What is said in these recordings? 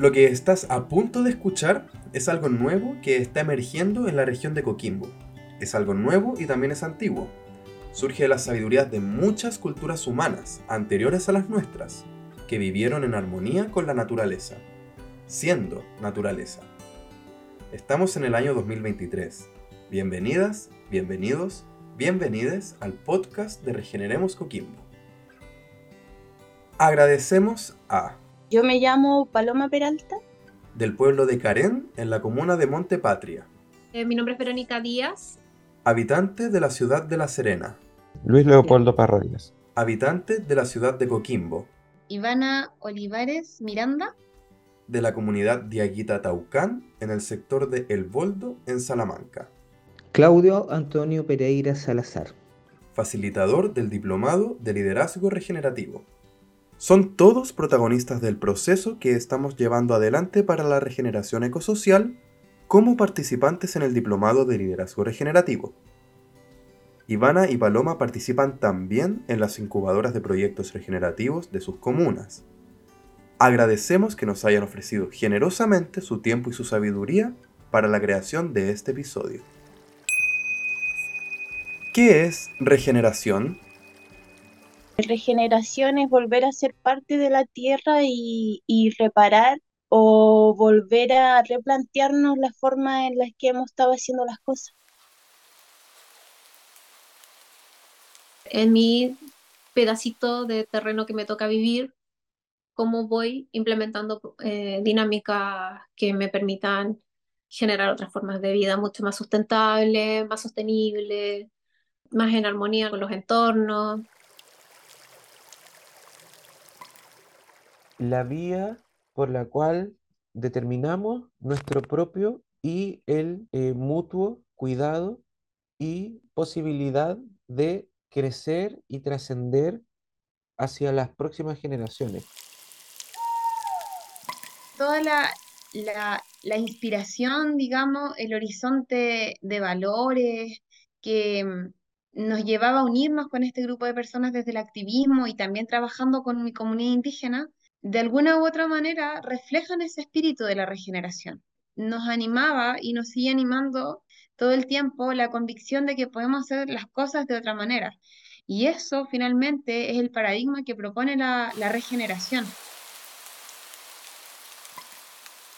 Lo que estás a punto de escuchar es algo nuevo que está emergiendo en la región de Coquimbo. Es algo nuevo y también es antiguo. Surge de las sabidurías de muchas culturas humanas anteriores a las nuestras, que vivieron en armonía con la naturaleza, siendo naturaleza. Estamos en el año 2023. Bienvenidas, bienvenidos, bienvenides al podcast de Regeneremos Coquimbo. Agradecemos a... Yo me llamo Paloma Peralta. Del pueblo de Carén, en la comuna de Monte Patria. Eh, mi nombre es Verónica Díaz. Habitante de la ciudad de La Serena. Luis Leopoldo Parrallas. Habitante de la ciudad de Coquimbo. Ivana Olivares Miranda de la comunidad Diaguita Taucán en el sector de El Boldo en Salamanca. Claudio Antonio Pereira Salazar. Facilitador del Diplomado de Liderazgo Regenerativo. Son todos protagonistas del proceso que estamos llevando adelante para la regeneración ecosocial como participantes en el Diplomado de Liderazgo Regenerativo. Ivana y Paloma participan también en las incubadoras de proyectos regenerativos de sus comunas. Agradecemos que nos hayan ofrecido generosamente su tiempo y su sabiduría para la creación de este episodio. ¿Qué es regeneración? Regeneración es volver a ser parte de la tierra y, reparar o volver a replantearnos la forma en la que hemos estado haciendo las cosas. En mi pedacito de terreno que me toca vivir, cómo voy implementando eh, dinámicas que me permitan generar otras formas de vida mucho más sustentables, más sostenibles, más en armonía con los entornos. La vía por la cual determinamos nuestro propio y el eh, mutuo cuidado y posibilidad de crecer y trascender hacia las próximas generaciones. Toda la, la, inspiración, digamos, el horizonte de valores que mm, nos llevaba a unirnos con este grupo de personas desde el activismo y también trabajando con mi comunidad indígena, de alguna u otra manera reflejan ese espíritu de la regeneración. Nos animaba y nos sigue animando todo el tiempo la convicción de que podemos hacer las cosas de otra manera. Y eso finalmente es el paradigma que propone la, la regeneración.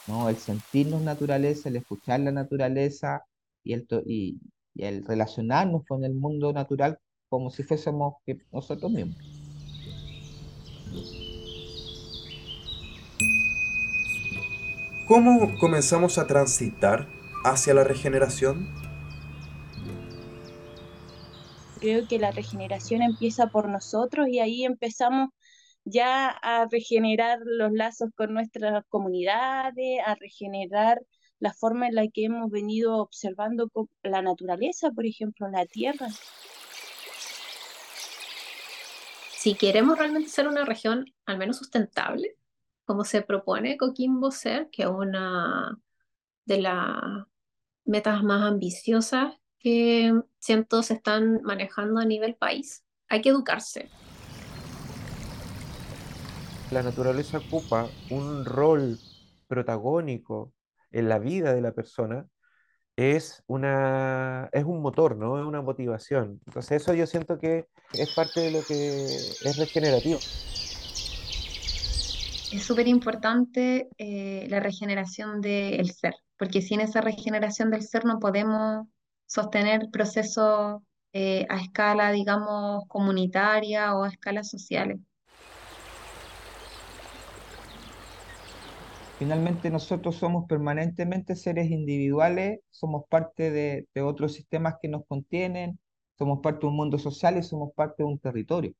¿no? El sentirnos naturaleza, el escuchar la naturaleza y el, y, el relacionarnos con el mundo natural como si fuésemos nosotros mismos. ¿Cómo comenzamos a transitar hacia la regeneración? Creo que la regeneración empieza por nosotros y ahí empezamos ya a regenerar los lazos con nuestras comunidades, a regenerar la forma en la que hemos venido observando la naturaleza, por ejemplo, la tierra. Si queremos realmente ser una región al menos sustentable, como se propone Coquimbo ser, que es una de las metas más ambiciosas que siento se están manejando a nivel país, hay que educarse, la naturaleza ocupa un rol protagónico en la vida de la persona, es, una, es un motor, ¿no? Es una motivación. Entonces eso yo siento que es parte de lo que es regenerativo. Es súper importante eh, la regeneración del ser, porque sin esa regeneración del ser no podemos sostener procesos eh, a escala, digamos, comunitaria o a escalas sociales. Finalmente nosotros somos permanentemente seres individuales, somos parte de, otros sistemas que nos contienen, somos parte de un mundo social y somos parte de un territorio.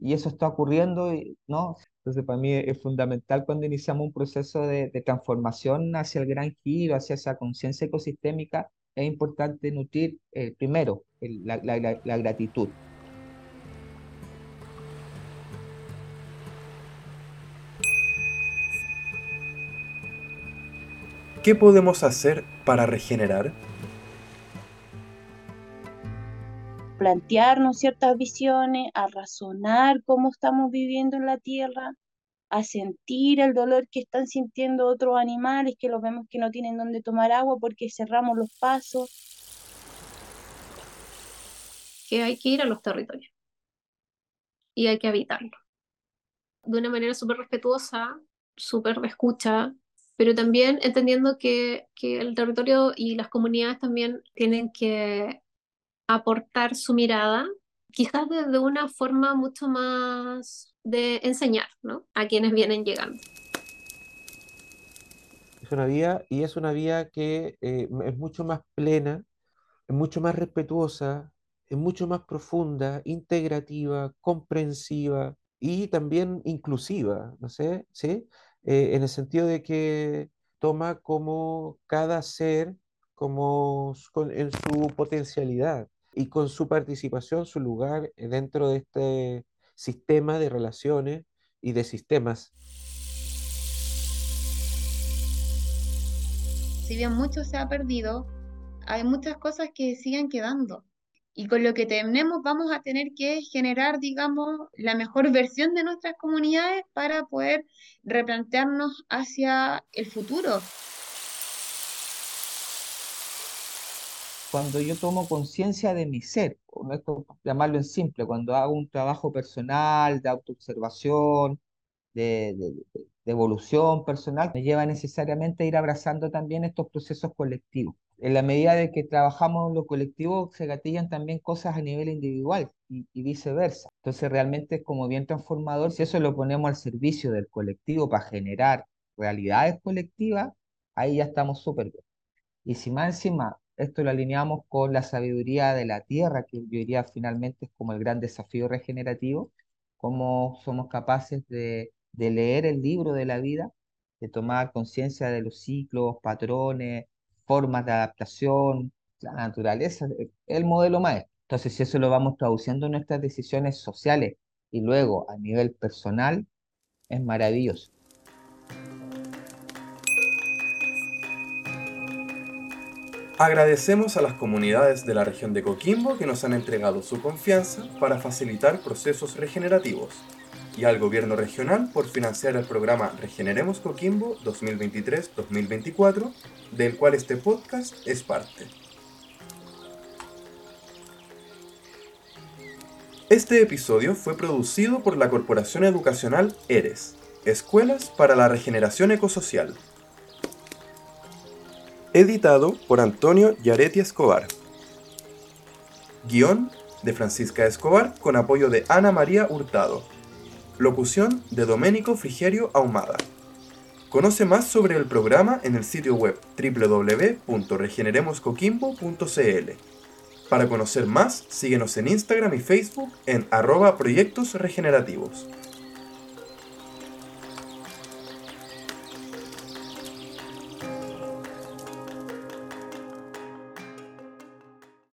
Y eso está ocurriendo, ¿no? Entonces para mí es fundamental cuando iniciamos un proceso de, transformación hacia el gran giro, hacia esa conciencia ecosistémica, es importante nutrir eh, primero la gratitud. ¿Qué podemos hacer para regenerar? Plantearnos ciertas visiones, a razonar cómo estamos viviendo en la Tierra, a sentir el dolor que están sintiendo otros animales, que los vemos que no tienen donde tomar agua porque cerramos los pasos. Que hay que ir a los territorios y hay que habitarlo. De una manera súper respetuosa, súper escucha, pero también entendiendo que, que el territorio y las comunidades también tienen que aportar su mirada, quizás desde una forma mucho más de enseñar ¿no? a quienes vienen llegando. Es una vía y es una vía que eh, es mucho más plena, es mucho más respetuosa, es mucho más profunda, integrativa, comprensiva y también inclusiva, no sé, ¿sí? Eh, en el sentido de que toma como cada ser como en su potencialidad y con su participación, su lugar dentro de este sistema de relaciones y de sistemas. Si bien mucho se ha perdido, hay muchas cosas que siguen quedando. Y con lo que tenemos vamos a tener que generar, digamos, la mejor versión de nuestras comunidades para poder replantearnos hacia el futuro. Cuando yo tomo conciencia de mi ser, no esto llamarlo en simple, cuando hago un trabajo personal, de autoobservación, de, de, evolución personal, me lleva necesariamente a ir abrazando también estos procesos colectivos. En la medida de que trabajamos en lo colectivo, se gatillan también cosas a nivel individual y, y viceversa. Entonces realmente es como bien transformador, si eso lo ponemos al servicio del colectivo para generar realidades colectivas, ahí ya estamos súper bien. Y si más encima esto lo alineamos con la sabiduría de la tierra, que yo diría finalmente es como el gran desafío regenerativo, cómo somos capaces de, leer el libro de la vida, de tomar conciencia de los ciclos, patrones, formas de adaptación, la naturaleza, el modelo maestro. Entonces, si eso lo vamos traduciendo en nuestras decisiones sociales y luego a nivel personal, es maravilloso. Agradecemos a las comunidades de la región de Coquimbo que nos han entregado su confianza para facilitar procesos regenerativos y al gobierno regional por financiar el programa Regeneremos Coquimbo 2023-2024, del cual este podcast es parte. Este episodio fue producido por la Corporación Educacional ERES, Escuelas para la Regeneración Ecosocial, Editado por Antonio Yaretti Escobar. Guión de Francisca Escobar con apoyo de Ana María Hurtado. Locución de Domenico Frigerio Ahumada. Conoce más sobre el programa en el sitio web www.regeneremoscoquimbo.cl. Para conocer más, síguenos en Instagram y Facebook en arroba proyectos regenerativos.